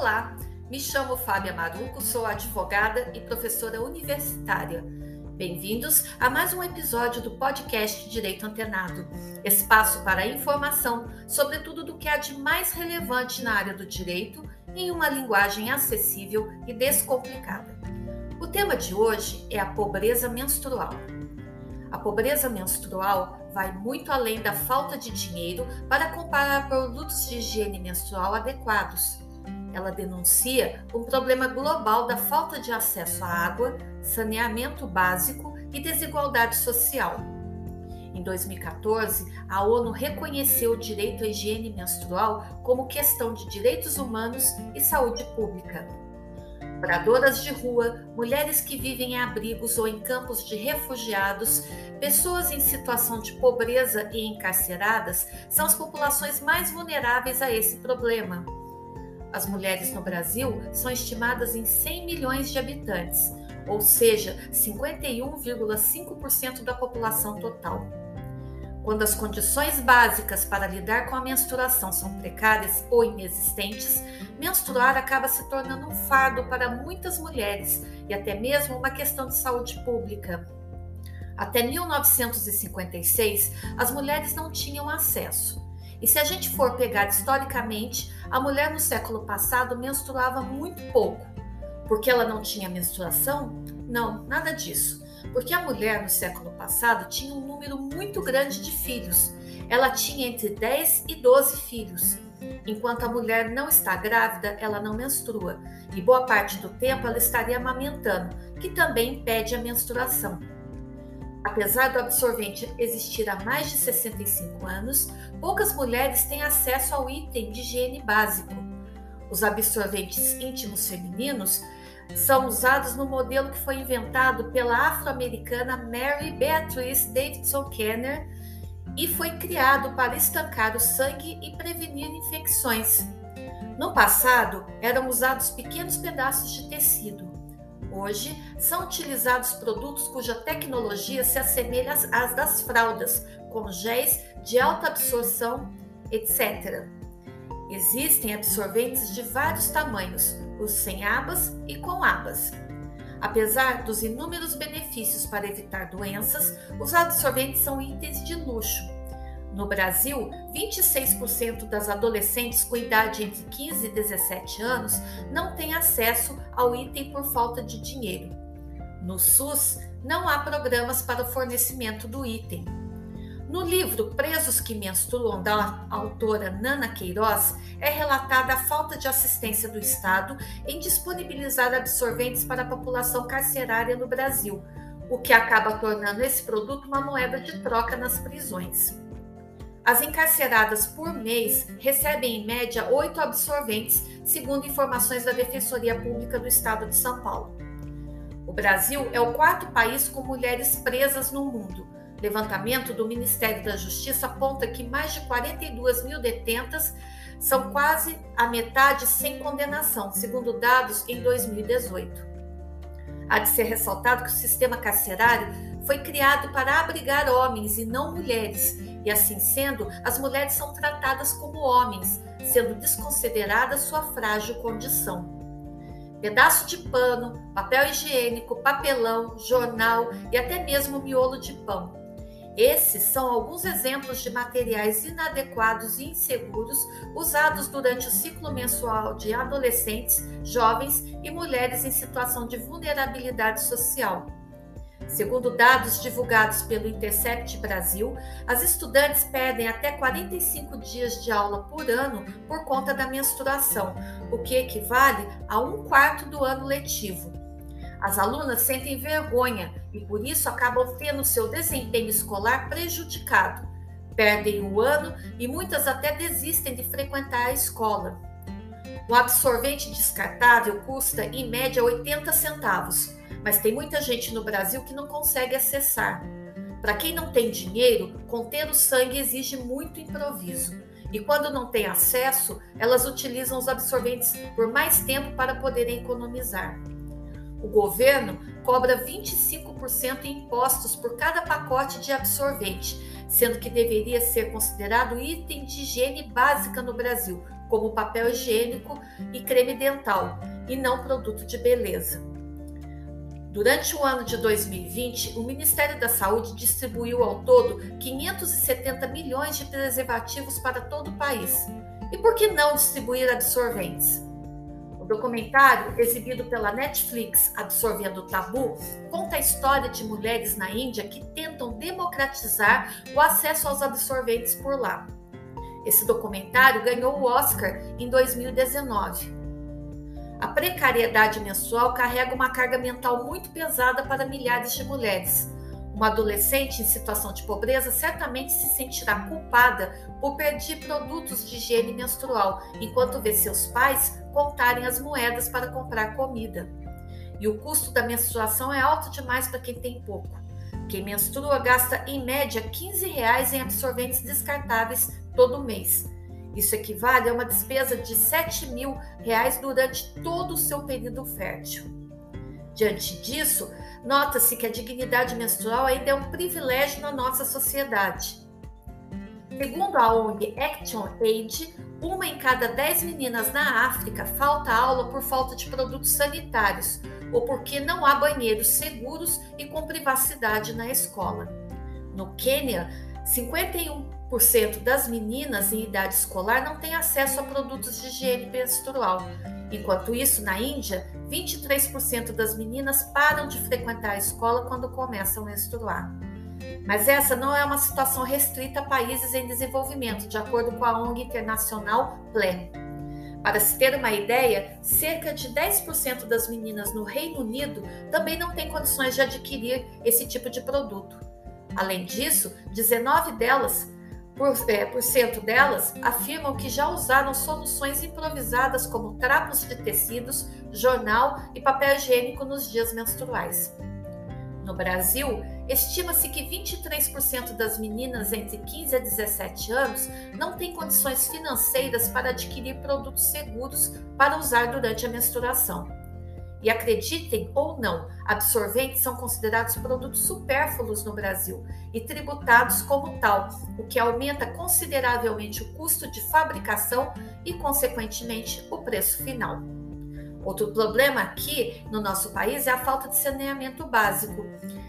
Olá, me chamo Fábia Maruco, sou advogada e professora universitária. Bem-vindos a mais um episódio do podcast Direito Antenado, espaço para informação sobre tudo do que há de mais relevante na área do direito em uma linguagem acessível e descomplicada. O tema de hoje é a pobreza menstrual. A pobreza menstrual vai muito além da falta de dinheiro para comprar produtos de higiene menstrual adequados ela denuncia um problema global da falta de acesso à água, saneamento básico e desigualdade social. Em 2014, a ONU reconheceu o direito à higiene menstrual como questão de direitos humanos e saúde pública. Moradoras de rua, mulheres que vivem em abrigos ou em campos de refugiados, pessoas em situação de pobreza e encarceradas são as populações mais vulneráveis a esse problema. As mulheres no Brasil são estimadas em 100 milhões de habitantes, ou seja, 51,5% da população total. Quando as condições básicas para lidar com a menstruação são precárias ou inexistentes, menstruar acaba se tornando um fardo para muitas mulheres e até mesmo uma questão de saúde pública. Até 1956, as mulheres não tinham acesso. E se a gente for pegar historicamente, a mulher no século passado menstruava muito pouco. Porque ela não tinha menstruação? Não, nada disso. Porque a mulher no século passado tinha um número muito grande de filhos. Ela tinha entre 10 e 12 filhos. Enquanto a mulher não está grávida, ela não menstrua. E boa parte do tempo ela estaria amamentando, que também impede a menstruação. Apesar do absorvente existir há mais de 65 anos, poucas mulheres têm acesso ao item de higiene básico. Os absorventes íntimos femininos são usados no modelo que foi inventado pela afro-americana Mary Beatrice Davidson Kenner e foi criado para estancar o sangue e prevenir infecções. No passado, eram usados pequenos pedaços de tecido. Hoje, são utilizados produtos cuja tecnologia se assemelha às das fraldas, como géis de alta absorção, etc. Existem absorventes de vários tamanhos, os sem abas e com abas. Apesar dos inúmeros benefícios para evitar doenças, os absorventes são itens de luxo no Brasil, 26% das adolescentes com idade entre 15 e 17 anos não têm acesso ao item por falta de dinheiro. No SUS, não há programas para o fornecimento do item. No livro Presos que Menstruam, da autora Nana Queiroz, é relatada a falta de assistência do Estado em disponibilizar absorventes para a população carcerária no Brasil, o que acaba tornando esse produto uma moeda de troca nas prisões. As encarceradas por mês recebem em média oito absorventes, segundo informações da Defensoria Pública do Estado de São Paulo. O Brasil é o quarto país com mulheres presas no mundo. Levantamento do Ministério da Justiça aponta que mais de 42 mil detentas são quase a metade sem condenação, segundo dados em 2018. Há de ser ressaltado que o sistema carcerário foi criado para abrigar homens e não mulheres e assim sendo, as mulheres são tratadas como homens, sendo desconsiderada sua frágil condição. Pedaço de pano, papel higiênico, papelão, jornal e até mesmo miolo de pão. Esses são alguns exemplos de materiais inadequados e inseguros usados durante o ciclo menstrual de adolescentes, jovens e mulheres em situação de vulnerabilidade social. Segundo dados divulgados pelo Intercept Brasil, as estudantes perdem até 45 dias de aula por ano por conta da menstruação, o que equivale a um quarto do ano letivo. As alunas sentem vergonha e por isso acabam tendo seu desempenho escolar prejudicado. Perdem o ano e muitas até desistem de frequentar a escola. O absorvente descartável custa em média 80 centavos mas tem muita gente no Brasil que não consegue acessar. Para quem não tem dinheiro, conter o sangue exige muito improviso. E quando não tem acesso, elas utilizam os absorventes por mais tempo para poderem economizar. O governo cobra 25% em impostos por cada pacote de absorvente, sendo que deveria ser considerado item de higiene básica no Brasil, como papel higiênico e creme dental, e não produto de beleza. Durante o ano de 2020, o Ministério da Saúde distribuiu ao todo 570 milhões de preservativos para todo o país. E por que não distribuir absorventes? O documentário, exibido pela Netflix, Absorvendo o Tabu, conta a história de mulheres na Índia que tentam democratizar o acesso aos absorventes por lá. Esse documentário ganhou o Oscar em 2019. A precariedade menstrual carrega uma carga mental muito pesada para milhares de mulheres. Uma adolescente em situação de pobreza certamente se sentirá culpada por perder produtos de higiene menstrual, enquanto vê seus pais contarem as moedas para comprar comida. E o custo da menstruação é alto demais para quem tem pouco. Quem menstrua gasta em média 15 reais em absorventes descartáveis todo mês. Isso equivale a uma despesa de 7 mil reais durante todo o seu período fértil. Diante disso, nota-se que a dignidade menstrual ainda é um privilégio na nossa sociedade. Segundo a ONG Action Aid, uma em cada dez meninas na África falta aula por falta de produtos sanitários ou porque não há banheiros seguros e com privacidade na escola. No Quênia, 51% das meninas em idade escolar não têm acesso a produtos de higiene menstrual. Enquanto isso, na Índia, 23% das meninas param de frequentar a escola quando começam a menstruar. Mas essa não é uma situação restrita a países em desenvolvimento, de acordo com a ONG internacional PLE. Para se ter uma ideia, cerca de 10% das meninas no Reino Unido também não têm condições de adquirir esse tipo de produto. Além disso, 19 delas, por, é, por cento delas afirmam que já usaram soluções improvisadas como trapos de tecidos, jornal e papel higiênico nos dias menstruais. No Brasil, estima-se que 23% das meninas entre 15 a 17 anos não têm condições financeiras para adquirir produtos seguros para usar durante a menstruação. E acreditem ou não, absorventes são considerados produtos supérfluos no Brasil e tributados como tal, o que aumenta consideravelmente o custo de fabricação e, consequentemente, o preço final. Outro problema aqui no nosso país é a falta de saneamento básico.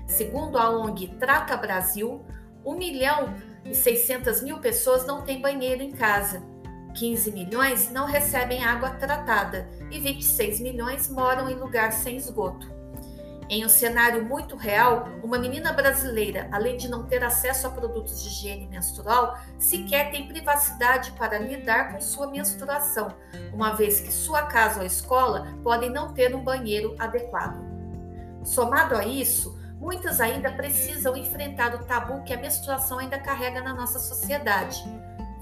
Segundo a ONG Trata Brasil, 1 milhão e 600 mil pessoas não têm banheiro em casa 15 milhões não recebem água tratada e 26 milhões moram em lugar sem esgoto. Em um cenário muito real, uma menina brasileira, além de não ter acesso a produtos de higiene menstrual, sequer tem privacidade para lidar com sua menstruação, uma vez que sua casa ou escola podem não ter um banheiro adequado. Somado a isso, muitas ainda precisam enfrentar o tabu que a menstruação ainda carrega na nossa sociedade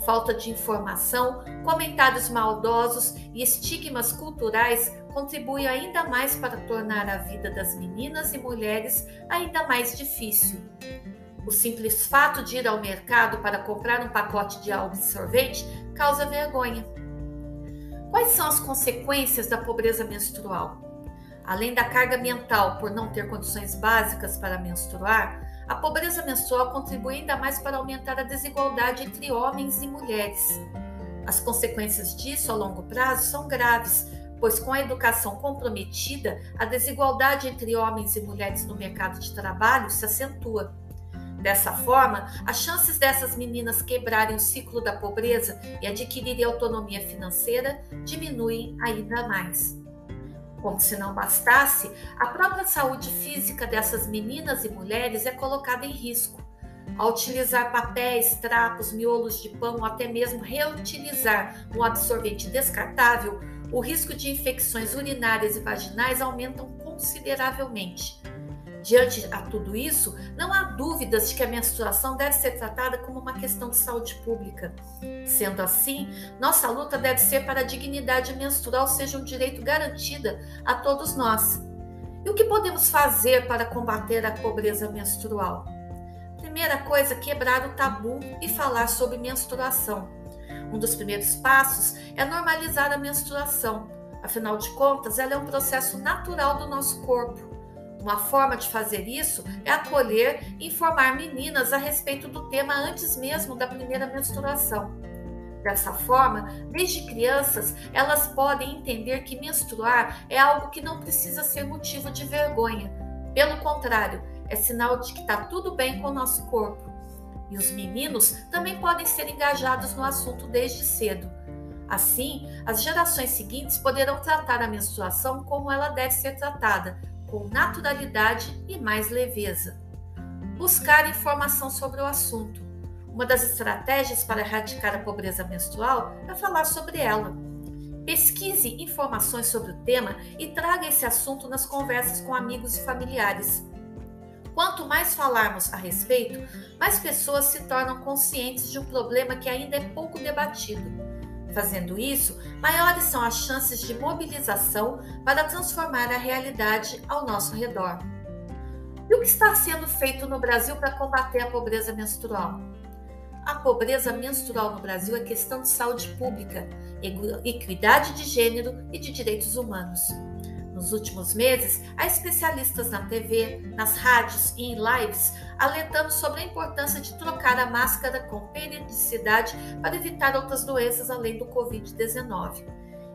falta de informação, comentários maldosos e estigmas culturais contribuem ainda mais para tornar a vida das meninas e mulheres ainda mais difícil. O simples fato de ir ao mercado para comprar um pacote de absorvente causa vergonha. Quais são as consequências da pobreza menstrual? Além da carga mental por não ter condições básicas para menstruar, a pobreza menstrual contribui ainda mais para aumentar a desigualdade entre homens e mulheres. As consequências disso a longo prazo são graves, pois com a educação comprometida, a desigualdade entre homens e mulheres no mercado de trabalho se acentua. Dessa forma, as chances dessas meninas quebrarem o ciclo da pobreza e adquirirem autonomia financeira diminuem ainda mais. Como se não bastasse, a própria saúde física dessas meninas e mulheres é colocada em risco. Ao utilizar papéis, trapos, miolos de pão ou até mesmo reutilizar um absorvente descartável, o risco de infecções urinárias e vaginais aumentam consideravelmente. Diante a tudo isso, não há dúvidas de que a menstruação deve ser tratada como uma questão de saúde pública. Sendo assim, nossa luta deve ser para a dignidade menstrual seja um direito garantido a todos nós. E o que podemos fazer para combater a pobreza menstrual? Primeira coisa, quebrar o tabu e falar sobre menstruação. Um dos primeiros passos é normalizar a menstruação. Afinal de contas, ela é um processo natural do nosso corpo. Uma forma de fazer isso é acolher e informar meninas a respeito do tema antes mesmo da primeira menstruação. Dessa forma, desde crianças, elas podem entender que menstruar é algo que não precisa ser motivo de vergonha. Pelo contrário, é sinal de que está tudo bem com o nosso corpo. E os meninos também podem ser engajados no assunto desde cedo. Assim, as gerações seguintes poderão tratar a menstruação como ela deve ser tratada, com naturalidade e mais leveza. Buscar informação sobre o assunto. Uma das estratégias para erradicar a pobreza menstrual é falar sobre ela. Pesquise informações sobre o tema e traga esse assunto nas conversas com amigos e familiares. Quanto mais falarmos a respeito, mais pessoas se tornam conscientes de um problema que ainda é pouco debatido. Fazendo isso, maiores são as chances de mobilização para transformar a realidade ao nosso redor. E o que está sendo feito no Brasil para combater a pobreza menstrual? A pobreza menstrual no Brasil é questão de saúde pública, equidade de gênero e de direitos humanos. Nos últimos meses, há especialistas na TV, nas rádios e em lives alertando sobre a importância de trocar a máscara com periodicidade para evitar outras doenças além do Covid-19.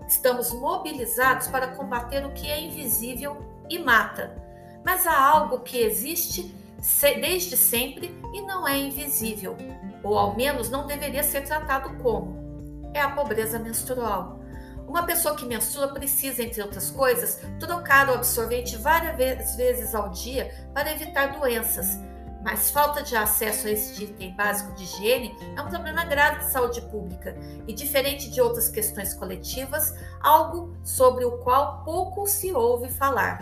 Estamos mobilizados para combater o que é invisível e mata, mas há algo que existe desde sempre e não é invisível, ou ao menos não deveria ser tratado como. É a pobreza menstrual. Uma pessoa que menstrua precisa, entre outras coisas, trocar o absorvente várias vezes ao dia para evitar doenças. Mas falta de acesso a esse item básico de higiene é um problema grave de saúde pública e, diferente de outras questões coletivas, algo sobre o qual pouco se ouve falar.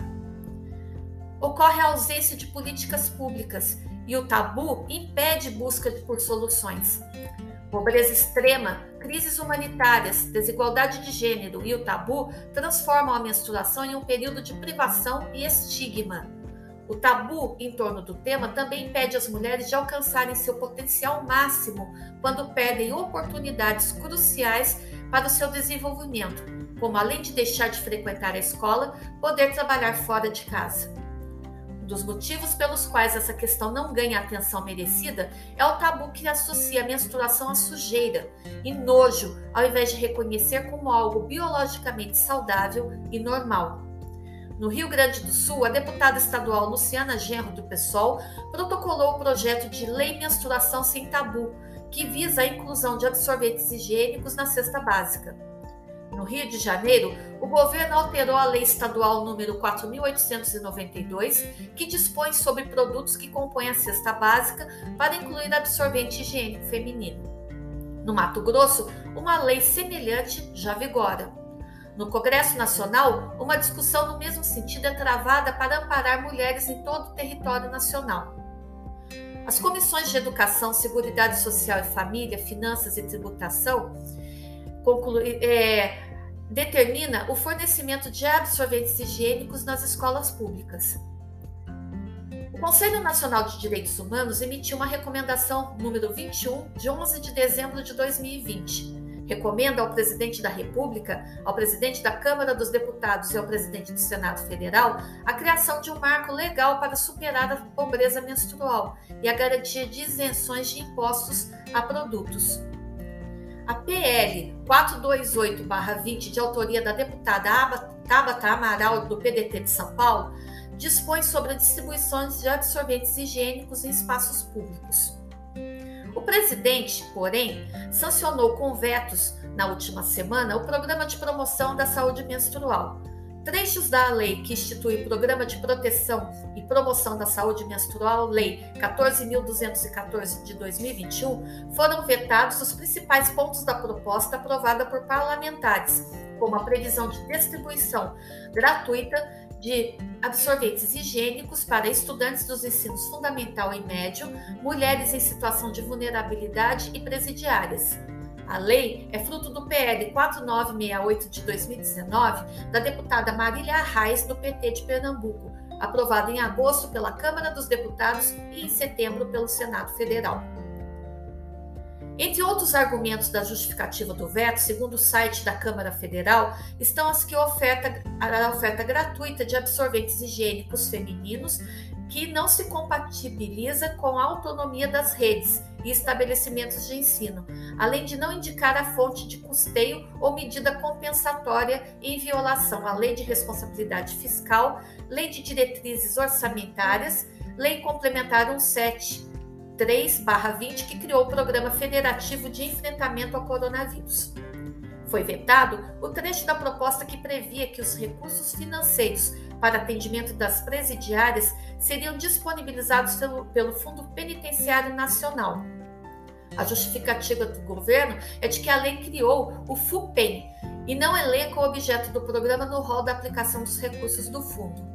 Ocorre a ausência de políticas públicas e o tabu impede busca por soluções. Pobreza extrema, crises humanitárias, desigualdade de gênero e o tabu transformam a menstruação em um período de privação e estigma. O tabu em torno do tema também impede as mulheres de alcançarem seu potencial máximo quando perdem oportunidades cruciais para o seu desenvolvimento, como além de deixar de frequentar a escola, poder trabalhar fora de casa. Dos motivos pelos quais essa questão não ganha a atenção merecida é o tabu que associa a menstruação à sujeira e nojo, ao invés de reconhecer como algo biologicamente saudável e normal. No Rio Grande do Sul, a deputada estadual Luciana Genro, do PSOL, protocolou o projeto de Lei Menstruação Sem Tabu, que visa a inclusão de absorventes higiênicos na cesta básica. No Rio de Janeiro, o governo alterou a lei estadual número 4892, que dispõe sobre produtos que compõem a cesta básica para incluir absorvente higiênico feminino. No Mato Grosso, uma lei semelhante já vigora. No Congresso Nacional, uma discussão no mesmo sentido é travada para amparar mulheres em todo o território nacional. As comissões de Educação, Seguridade Social e Família, Finanças e Tributação conclui, é, determina o fornecimento de absorventes higiênicos nas escolas públicas. O Conselho Nacional de Direitos Humanos emitiu uma recomendação número 21 de 11 de dezembro de 2020. Recomenda ao presidente da República, ao presidente da Câmara dos Deputados e ao presidente do Senado Federal a criação de um marco legal para superar a pobreza menstrual e a garantia de isenções de impostos a produtos. A PL 428-20, de autoria da deputada Tabata Amaral, do PDT de São Paulo, dispõe sobre a distribuição de absorventes higiênicos em espaços públicos. O presidente, porém, sancionou com vetos na última semana o Programa de Promoção da Saúde Menstrual, Trechos da lei que institui o Programa de Proteção e Promoção da Saúde Menstrual, Lei 14.214 de 2021, foram vetados os principais pontos da proposta aprovada por parlamentares, como a previsão de distribuição gratuita de absorventes higiênicos para estudantes dos ensinos fundamental e médio, mulheres em situação de vulnerabilidade e presidiárias a lei é fruto do PL 4968 de 2019 da deputada Marília Arraes, do PT de Pernambuco, aprovada em agosto pela Câmara dos Deputados e em setembro pelo Senado Federal. Entre outros argumentos da justificativa do veto, segundo o site da Câmara Federal, estão as que oferta a oferta gratuita de absorventes higiênicos femininos que não se compatibiliza com a autonomia das redes e estabelecimentos de ensino, além de não indicar a fonte de custeio ou medida compensatória em violação à Lei de Responsabilidade Fiscal, Lei de Diretrizes Orçamentárias, Lei Complementar 173/20, que criou o Programa Federativo de Enfrentamento ao Coronavírus. Foi vetado o trecho da proposta que previa que os recursos financeiros para atendimento das presidiárias seriam disponibilizados pelo, pelo Fundo Penitenciário Nacional. A justificativa do governo é de que a lei criou o FUPEN e não elenca o objeto do programa no rol da aplicação dos recursos do fundo.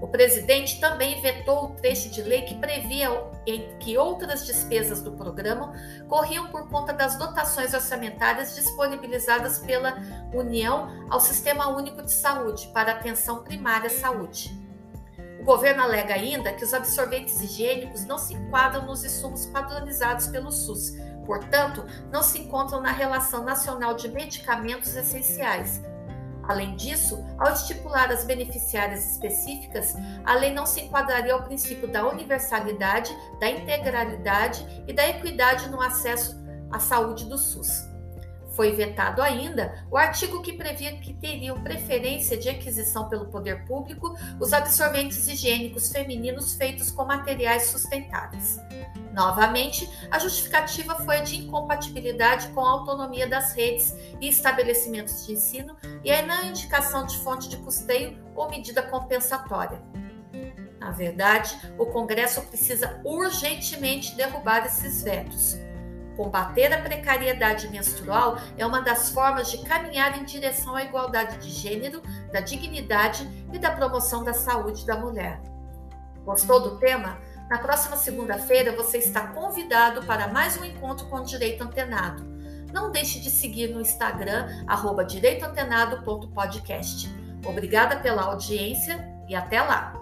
O presidente também vetou o trecho de lei que previa que outras despesas do programa corriam por conta das dotações orçamentárias disponibilizadas pela União ao Sistema Único de Saúde para atenção primária à saúde. O governo alega ainda que os absorventes higiênicos não se enquadram nos insumos padronizados pelo SUS, portanto, não se encontram na Relação Nacional de Medicamentos Essenciais, Além disso, ao estipular as beneficiárias específicas, a lei não se enquadraria ao princípio da universalidade, da integralidade e da equidade no acesso à saúde do SUS. Foi vetado ainda o artigo que previa que teriam preferência de aquisição pelo poder público os absorventes higiênicos femininos feitos com materiais sustentáveis. Novamente, a justificativa foi a de incompatibilidade com a autonomia das redes e estabelecimentos de ensino e a não indicação de fonte de custeio ou medida compensatória. Na verdade, o Congresso precisa urgentemente derrubar esses vetos. Combater a precariedade menstrual é uma das formas de caminhar em direção à igualdade de gênero, da dignidade e da promoção da saúde da mulher. Gostou do tema? Na próxima segunda-feira você está convidado para mais um encontro com o Direito Antenado. Não deixe de seguir no Instagram, direitoantenado.podcast. Obrigada pela audiência e até lá!